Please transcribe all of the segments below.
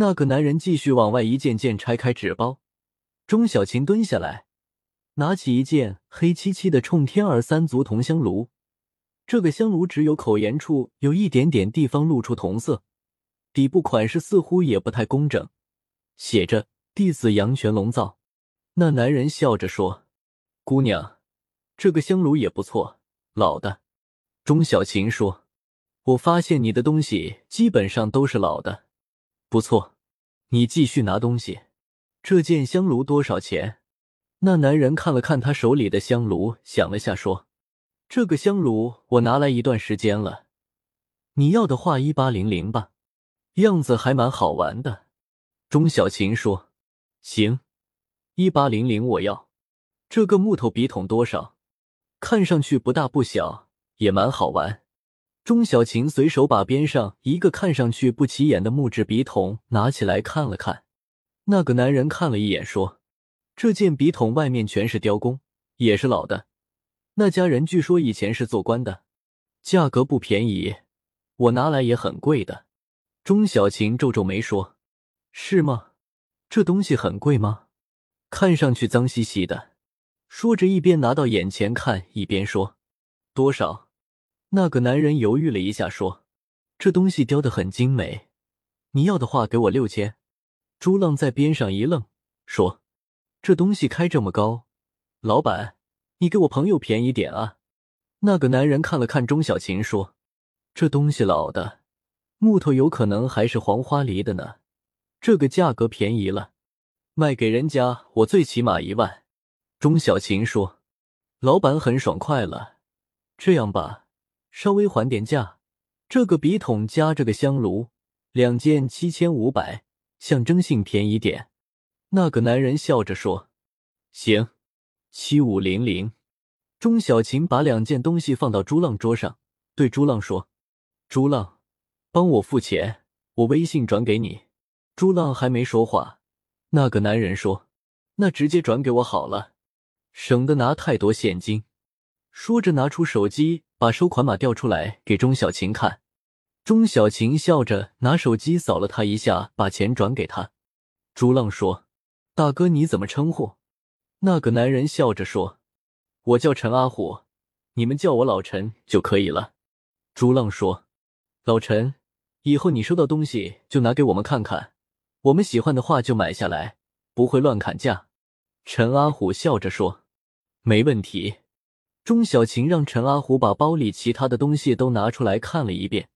那个男人继续往外一件件拆开纸包。钟小琴蹲下来，拿起一件黑漆漆的冲天耳三足铜香炉。这个香炉只有口沿处有一点点地方露出铜色，底部款式似乎也不太工整，写着“弟子阳泉龙造”。那男人笑着说：“姑娘，这个香炉也不错，老的。”钟小琴说：“我发现你的东西基本上都是老的，不错，你继续拿东西。这件香炉多少钱？”那男人看了看他手里的香炉，想了下说。这个香炉我拿来一段时间了，你要的话一八零零吧，样子还蛮好玩的。钟小琴说：“行，一八零零我要。这个木头笔筒多少？看上去不大不小，也蛮好玩。”钟小琴随手把边上一个看上去不起眼的木质笔筒拿起来看了看。那个男人看了一眼说：“这件笔筒外面全是雕工，也是老的。”那家人据说以前是做官的，价格不便宜，我拿来也很贵的。钟小琴皱皱眉说：“是吗？这东西很贵吗？看上去脏兮兮的。”说着一边拿到眼前看，一边说：“多少？”那个男人犹豫了一下说：“这东西雕的很精美，你要的话给我六千。”朱浪在边上一愣，说：“这东西开这么高，老板。”你给我朋友便宜点啊！那个男人看了看钟小琴，说：“这东西老的，木头有可能还是黄花梨的呢。这个价格便宜了，卖给人家我最起码一万。”钟小琴说：“老板很爽快了，这样吧，稍微还点价。这个笔筒加这个香炉，两件七千五百，象征性便宜点。”那个男人笑着说：“行。”七五零零，钟小琴把两件东西放到朱浪桌上，对朱浪说：“朱浪，帮我付钱，我微信转给你。”朱浪还没说话，那个男人说：“那直接转给我好了，省得拿太多现金。”说着拿出手机，把收款码调出来给钟小琴看。钟小琴笑着拿手机扫了他一下，把钱转给他。朱浪说：“大哥，你怎么称呼？”那个男人笑着说：“我叫陈阿虎，你们叫我老陈就可以了。”朱浪说：“老陈，以后你收到东西就拿给我们看看，我们喜欢的话就买下来，不会乱砍价。”陈阿虎笑着说：“没问题。”钟小琴让陈阿虎把包里其他的东西都拿出来看了一遍，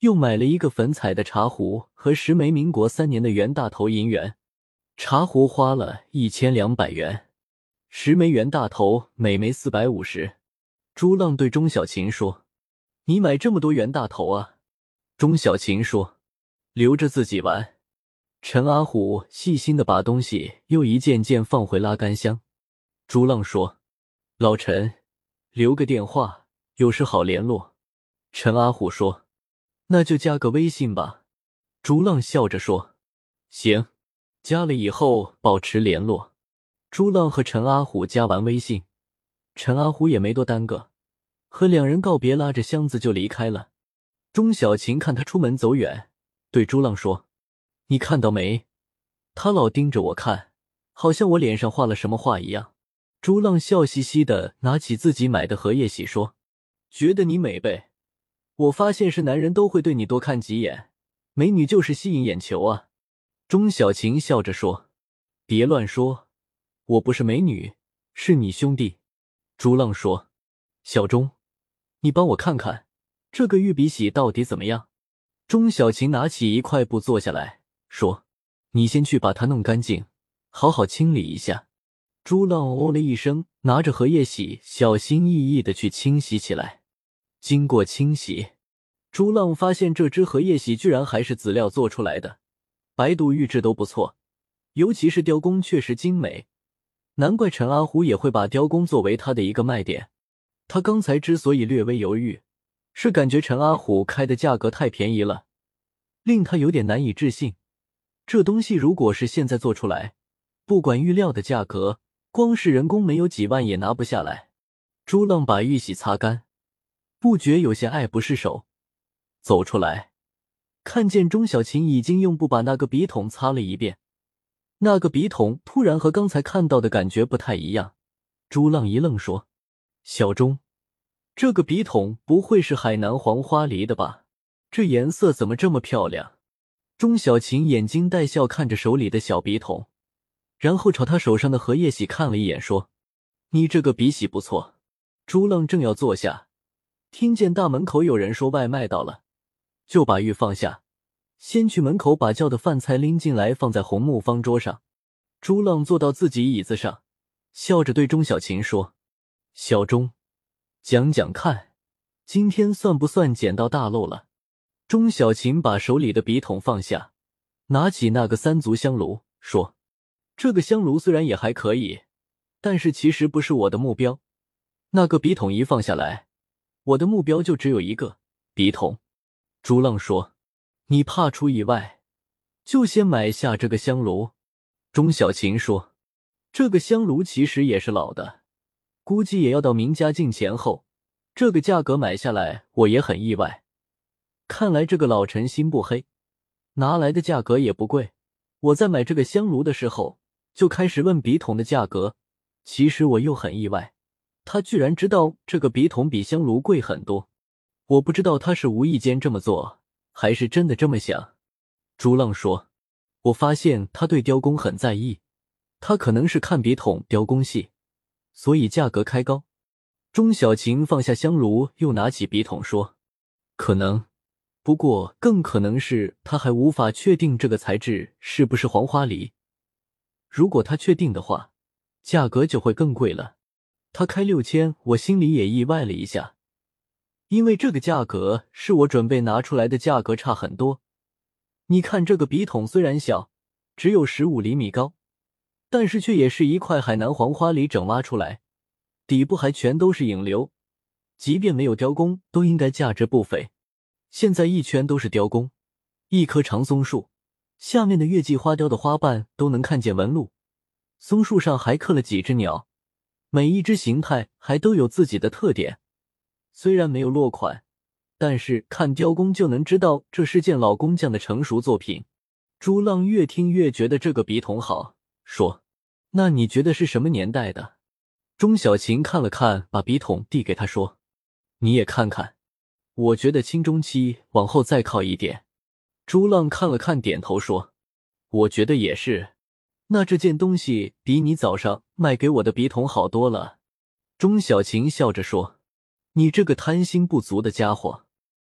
又买了一个粉彩的茶壶和十枚民国三年的袁大头银元。茶壶花了一千两百元，十枚元大头，每枚四百五十。朱浪对钟小琴说：“你买这么多元大头啊？”钟小琴说：“留着自己玩。”陈阿虎细心的把东西又一件件放回拉杆箱。朱浪说：“老陈，留个电话，有事好联络。”陈阿虎说：“那就加个微信吧。”朱浪笑着说：“行。”加了以后保持联络。朱浪和陈阿虎加完微信，陈阿虎也没多耽搁，和两人告别，拉着箱子就离开了。钟小琴看他出门走远，对朱浪说：“你看到没？他老盯着我看，好像我脸上画了什么画一样。”朱浪笑嘻嘻的拿起自己买的荷叶洗说：“觉得你美呗？我发现是男人都会对你多看几眼，美女就是吸引眼球啊。”钟小琴笑着说：“别乱说，我不是美女，是你兄弟。”朱浪说：“小钟，你帮我看看这个玉笔洗到底怎么样？”钟小琴拿起一块布坐下来说：“你先去把它弄干净，好好清理一下。”朱浪哦了一声，拿着荷叶洗，小心翼翼的去清洗起来。经过清洗，朱浪发现这只荷叶洗居然还是籽料做出来的。白度玉质都不错，尤其是雕工确实精美，难怪陈阿虎也会把雕工作为他的一个卖点。他刚才之所以略微犹豫，是感觉陈阿虎开的价格太便宜了，令他有点难以置信。这东西如果是现在做出来，不管玉料的价格，光是人工没有几万也拿不下来。朱浪把玉玺擦干，不觉有些爱不释手，走出来。看见钟小琴已经用布把那个笔筒擦了一遍，那个笔筒突然和刚才看到的感觉不太一样。朱浪一愣，说：“小钟，这个笔筒不会是海南黄花梨的吧？这颜色怎么这么漂亮？”钟小琴眼睛带笑看着手里的小笔筒，然后朝他手上的荷叶洗看了一眼，说：“你这个笔洗不错。”朱浪正要坐下，听见大门口有人说外卖到了，就把玉放下，先去门口把叫的饭菜拎进来，放在红木方桌上。朱浪坐到自己椅子上，笑着对钟小琴说：“小钟，讲讲看，今天算不算捡到大漏了？”钟小琴把手里的笔筒放下，拿起那个三足香炉，说：“这个香炉虽然也还可以，但是其实不是我的目标。那个笔筒一放下来，我的目标就只有一个笔筒。”朱浪说：“你怕出意外，就先买下这个香炉。”钟小琴说：“这个香炉其实也是老的，估计也要到明嘉靖前后。这个价格买下来，我也很意外。”看来这个老陈心不黑，拿来的价格也不贵。我在买这个香炉的时候就开始问笔筒的价格，其实我又很意外，他居然知道这个笔筒比香炉贵很多。我不知道他是无意间这么做，还是真的这么想。朱浪说：“我发现他对雕工很在意，他可能是看笔筒雕工细，所以价格开高。”钟小晴放下香炉，又拿起笔筒说：“可能。”不过，更可能是他还无法确定这个材质是不是黄花梨。如果他确定的话，价格就会更贵了。他开六千，我心里也意外了一下，因为这个价格是我准备拿出来的价格差很多。你看，这个笔筒虽然小，只有十五厘米高，但是却也是一块海南黄花梨整挖出来，底部还全都是影流，即便没有雕工，都应该价值不菲。现在一圈都是雕工，一棵长松树下面的月季花雕的花瓣都能看见纹路，松树上还刻了几只鸟，每一只形态还都有自己的特点。虽然没有落款，但是看雕工就能知道这是件老工匠的成熟作品。朱浪越听越觉得这个笔筒好，说：“那你觉得是什么年代的？”钟小琴看了看，把笔筒递给他说：“你也看看。”我觉得清中期往后再靠一点。朱浪看了看，点头说：“我觉得也是。那这件东西比你早上卖给我的笔筒好多了。”钟小晴笑着说：“你这个贪心不足的家伙。”